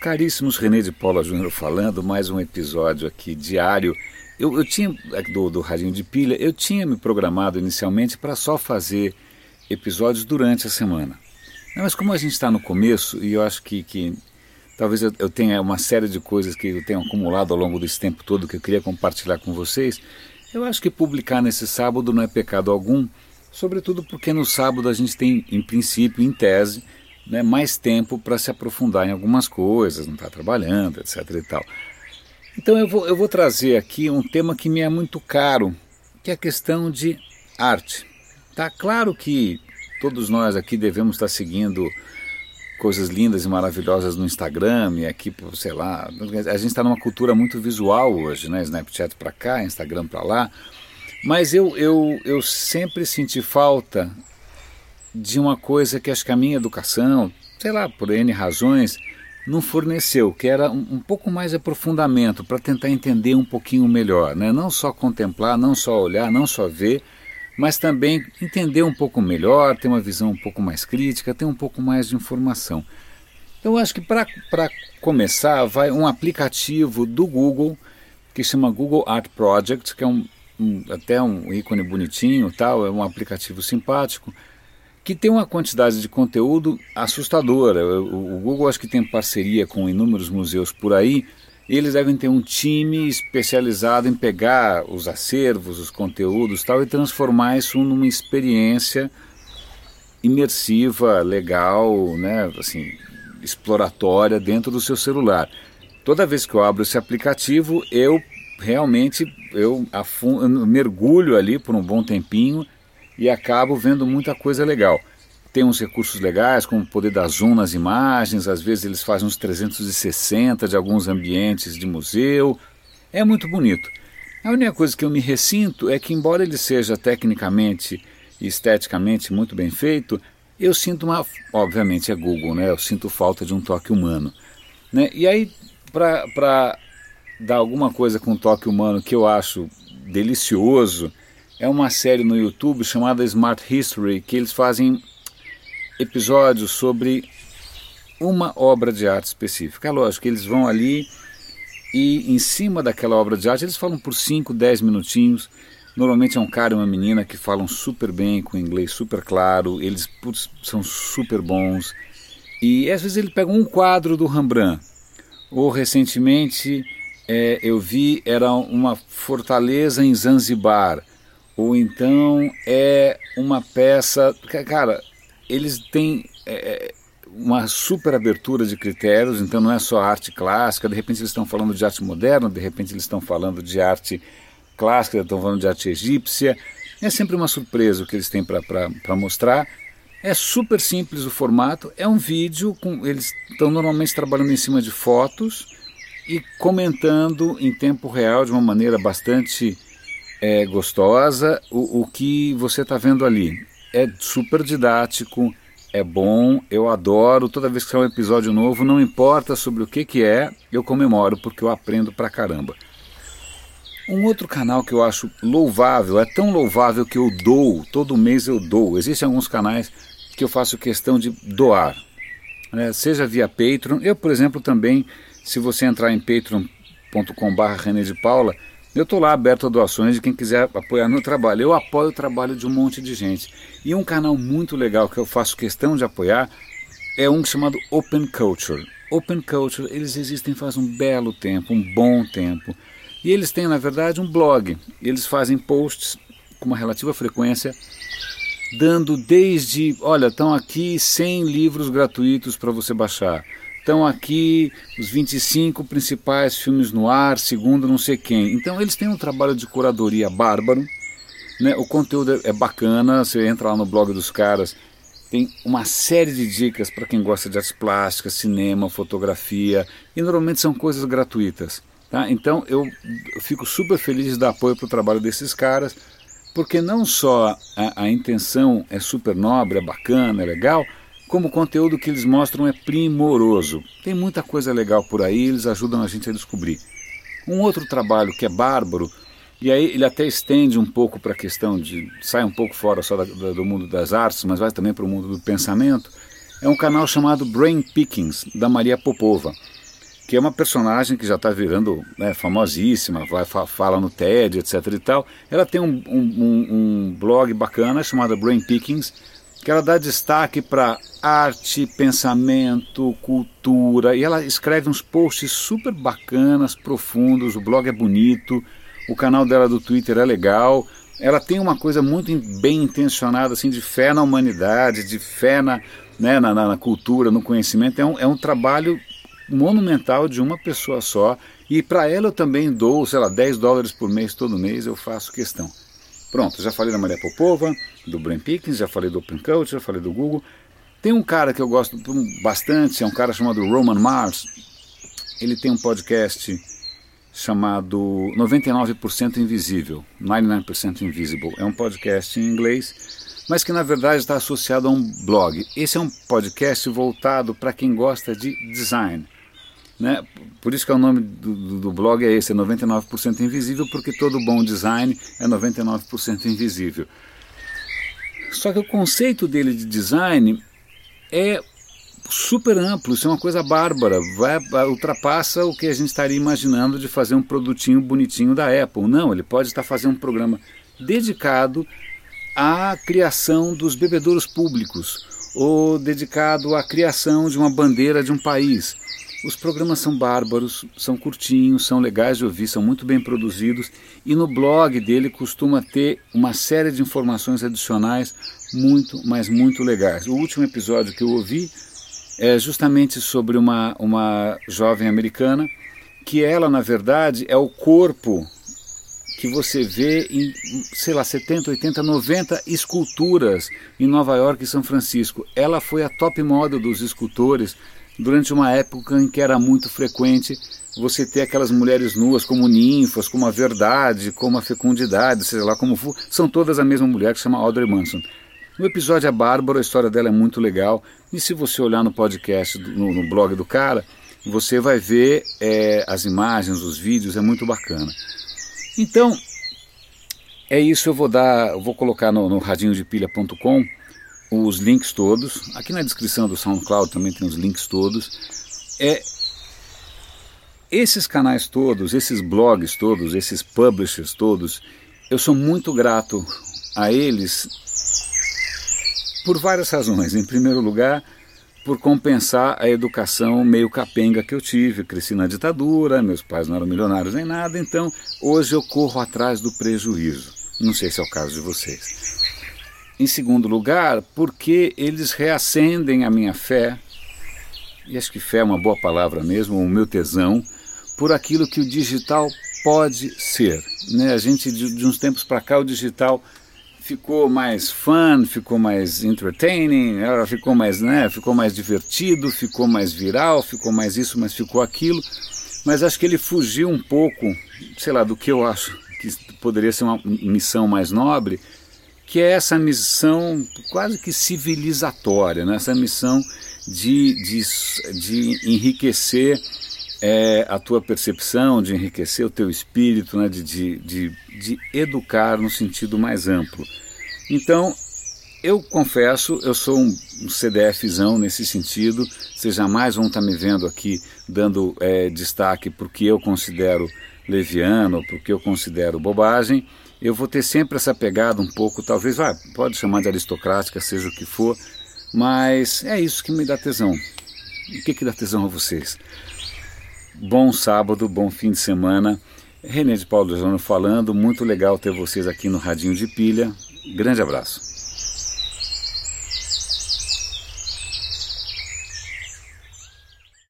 Caríssimos, René de Paula Júnior falando, mais um episódio aqui diário. Eu, eu tinha, do, do Radinho de Pilha, eu tinha me programado inicialmente para só fazer episódios durante a semana. Mas como a gente está no começo, e eu acho que, que talvez eu, eu, tenha uma série de coisas que eu tenho acumulado ao longo desse tempo todo que eu queria compartilhar com vocês, eu acho que publicar nesse sábado não é pecado algum, sobretudo porque no sábado a gente tem, em princípio, em tese, né, mais tempo para se aprofundar em algumas coisas, não está trabalhando, etc. e tal. Então eu vou, eu vou trazer aqui um tema que me é muito caro, que é a questão de arte. Tá claro que todos nós aqui devemos estar seguindo coisas lindas e maravilhosas no Instagram e aqui, sei lá, a gente está numa cultura muito visual hoje, né? Snapchat para cá, Instagram para lá. Mas eu, eu, eu sempre senti falta de uma coisa que acho que a minha educação, sei lá, por N razões, não forneceu, que era um, um pouco mais aprofundamento para tentar entender um pouquinho melhor, né? não só contemplar, não só olhar, não só ver, mas também entender um pouco melhor, ter uma visão um pouco mais crítica, ter um pouco mais de informação. Então, acho que para começar, vai um aplicativo do Google que chama Google Art Project, que é um, um até um ícone bonitinho, tal, é um aplicativo simpático que tem uma quantidade de conteúdo assustadora. O, o Google acho que tem parceria com inúmeros museus por aí. eles devem ter um time especializado em pegar os acervos, os conteúdos tal e transformar isso numa experiência imersiva, legal, né, assim, exploratória dentro do seu celular. Toda vez que eu abro esse aplicativo, eu realmente eu, eu mergulho ali por um bom tempinho e acabo vendo muita coisa legal. Tem uns recursos legais, como poder dar zoom nas imagens, às vezes eles fazem uns 360 de alguns ambientes de museu. É muito bonito. A única coisa que eu me ressinto é que, embora ele seja tecnicamente e esteticamente muito bem feito, eu sinto uma. Obviamente é Google, né? Eu sinto falta de um toque humano. Né? E aí, para dar alguma coisa com toque humano que eu acho delicioso, é uma série no YouTube chamada Smart History, que eles fazem episódios sobre uma obra de arte específica. É lógico que eles vão ali e em cima daquela obra de arte eles falam por 5, 10 minutinhos. Normalmente é um cara e uma menina que falam super bem, com inglês super claro, eles putz, são super bons. E às vezes ele pega um quadro do Rembrandt. Ou recentemente é, eu vi, era uma fortaleza em Zanzibar ou então é uma peça. Cara, eles têm é, é, uma super abertura de critérios, então não é só arte clássica, de repente eles estão falando de arte moderna, de repente eles estão falando de arte clássica, estão falando de arte egípcia. É sempre uma surpresa o que eles têm para mostrar. É super simples o formato, é um vídeo, com eles estão normalmente trabalhando em cima de fotos e comentando em tempo real de uma maneira bastante é gostosa. O, o que você está vendo ali é super didático, é bom, eu adoro. Toda vez que sai um episódio novo, não importa sobre o que, que é, eu comemoro porque eu aprendo pra caramba. Um outro canal que eu acho louvável, é tão louvável que eu dou, todo mês eu dou. Existem alguns canais que eu faço questão de doar, né? seja via Patreon. Eu, por exemplo, também, se você entrar em patreon.com.br de Paula, eu estou lá aberto a doações de quem quiser apoiar meu trabalho. Eu apoio o trabalho de um monte de gente. E um canal muito legal que eu faço questão de apoiar é um chamado Open Culture. Open Culture, eles existem faz um belo tempo, um bom tempo. E eles têm, na verdade, um blog. Eles fazem posts com uma relativa frequência, dando desde, olha, estão aqui 100 livros gratuitos para você baixar estão aqui os 25 principais filmes no ar, segundo não sei quem. Então eles têm um trabalho de curadoria bárbaro, né? o conteúdo é bacana, você entra lá no blog dos caras, tem uma série de dicas para quem gosta de artes plásticas, cinema, fotografia, e normalmente são coisas gratuitas. Tá? Então eu, eu fico super feliz de dar apoio para o trabalho desses caras, porque não só a, a intenção é super nobre, é bacana, é legal, como o conteúdo que eles mostram é primoroso. Tem muita coisa legal por aí, eles ajudam a gente a descobrir. Um outro trabalho que é bárbaro, e aí ele até estende um pouco para a questão de. sai um pouco fora só da, da, do mundo das artes, mas vai também para o mundo do pensamento, é um canal chamado Brain Pickings, da Maria Popova. que é uma personagem que já está virando né, famosíssima, vai, fala no TED, etc e tal. Ela tem um, um, um blog bacana chamado Brain Pickings, que ela dá destaque para arte, pensamento, cultura, e ela escreve uns posts super bacanas, profundos, o blog é bonito, o canal dela do Twitter é legal, ela tem uma coisa muito bem intencionada, assim, de fé na humanidade, de fé na, né, na, na, cultura, no conhecimento, é um, é um trabalho monumental de uma pessoa só. E para ela eu também dou, sei lá, 10 dólares por mês, todo mês eu faço questão. Pronto, já falei da Maria Popova, do Brain Pickens, já falei do Open Culture, já falei do Google. Tem um cara que eu gosto bastante, é um cara chamado Roman Mars. Ele tem um podcast chamado 99% Invisível, 99% Invisible. É um podcast em inglês, mas que na verdade está associado a um blog. Esse é um podcast voltado para quem gosta de design. Né? Por isso que é o nome do, do blog é esse, é 99% invisível, porque todo bom design é 99% invisível. Só que o conceito dele de design é super amplo, isso é uma coisa bárbara, vai, ultrapassa o que a gente estaria imaginando de fazer um produtinho bonitinho da Apple. Não, ele pode estar fazendo um programa dedicado à criação dos bebedouros públicos ou dedicado à criação de uma bandeira de um país os programas são bárbaros, são curtinhos, são legais de ouvir, são muito bem produzidos e no blog dele costuma ter uma série de informações adicionais muito, mas muito legais. O último episódio que eu ouvi é justamente sobre uma, uma jovem americana que ela, na verdade, é o corpo que você vê em, sei lá, 70, 80, 90 esculturas em Nova York e São Francisco. Ela foi a top model dos escultores durante uma época em que era muito frequente você ter aquelas mulheres nuas como ninfas, como a verdade, como a fecundidade, sei lá como for, são todas a mesma mulher que se chama Audrey Manson. O episódio é bárbaro, a história dela é muito legal, e se você olhar no podcast, no, no blog do cara, você vai ver é, as imagens, os vídeos, é muito bacana. Então, é isso, eu vou dar, eu vou colocar no, no radinhodepilha.com os links todos. Aqui na descrição do SoundCloud também tem os links todos. É esses canais todos, esses blogs todos, esses publishers todos, eu sou muito grato a eles por várias razões. Em primeiro lugar, por compensar a educação meio capenga que eu tive. Cresci na ditadura, meus pais não eram milionários nem nada, então hoje eu corro atrás do prejuízo. Não sei se é o caso de vocês. Em segundo lugar, porque eles reacendem a minha fé, e acho que fé é uma boa palavra mesmo, o meu tesão, por aquilo que o digital pode ser. Né? A gente, de, de uns tempos para cá, o digital ficou mais fun, ficou mais entertaining, ficou mais, né, ficou mais divertido, ficou mais viral, ficou mais isso, mas ficou aquilo. Mas acho que ele fugiu um pouco, sei lá, do que eu acho que poderia ser uma missão mais nobre, que é essa missão quase que civilizatória, né? essa missão de, de, de enriquecer é, a tua percepção, de enriquecer o teu espírito, né? de, de, de, de educar no sentido mais amplo. Então, eu confesso, eu sou um, um CDFzão nesse sentido. Vocês jamais vão estar me vendo aqui dando é, destaque porque eu considero leviano, porque eu considero bobagem eu vou ter sempre essa pegada um pouco, talvez, ah, pode chamar de aristocrática, seja o que for, mas é isso que me dá tesão. O que, que dá tesão a vocês? Bom sábado, bom fim de semana. René de Paulo Jano falando, muito legal ter vocês aqui no Radinho de Pilha. Grande abraço.